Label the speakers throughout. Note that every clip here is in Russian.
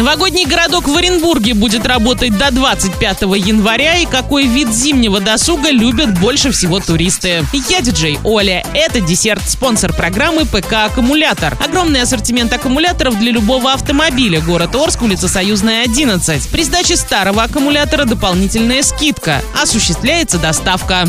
Speaker 1: Новогодний городок в Оренбурге будет работать до 25 января и какой вид зимнего досуга любят больше всего туристы. Я диджей Оля. Это десерт, спонсор программы ПК «Аккумулятор». Огромный ассортимент аккумуляторов для любого автомобиля. Город Орск, улица Союзная, 11. При сдаче старого аккумулятора дополнительная скидка. Осуществляется доставка.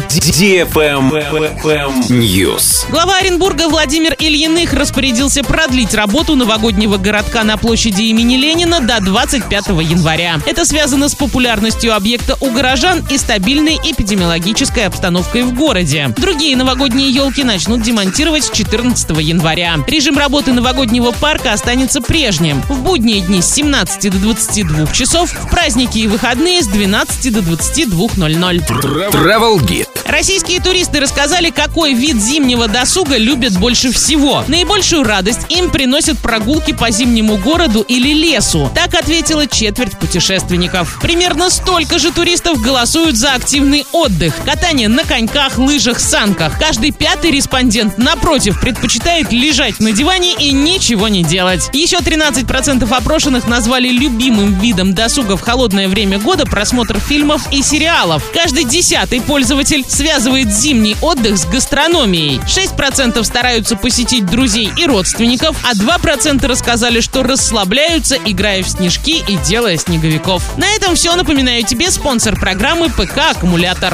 Speaker 2: News.
Speaker 1: Глава Оренбурга Владимир Ильиных распорядился продлить работу новогоднего городка на площади имени Ленина до 25 января. Это связано с популярностью объекта у горожан и стабильной эпидемиологической обстановкой в городе. Другие новогодние елки начнут демонтировать с 14 января. Режим работы новогоднего парка останется прежним. В будние дни с 17 до 22 часов, в праздники и выходные с 12 до 22.00.
Speaker 2: Travel Guide.
Speaker 1: Российские туристы рассказали, какой вид зимнего досуга любят больше всего. Наибольшую радость им приносят прогулки по зимнему городу или лесу. Так ответила четверть путешественников. Примерно столько же туристов голосуют за активный отдых. Катание на коньках, лыжах, санках. Каждый пятый респондент, напротив, предпочитает лежать на диване и ничего не делать. Еще 13% опрошенных назвали любимым видом досуга в холодное время года просмотр фильмов и сериалов. Каждый десятый пользователь связывает зимний отдых с гастрономией. 6% стараются посетить друзей и родственников, а 2% рассказали, что расслабляются, играя в снежки и делая снеговиков. На этом все. Напоминаю тебе спонсор программы ПК «Аккумулятор».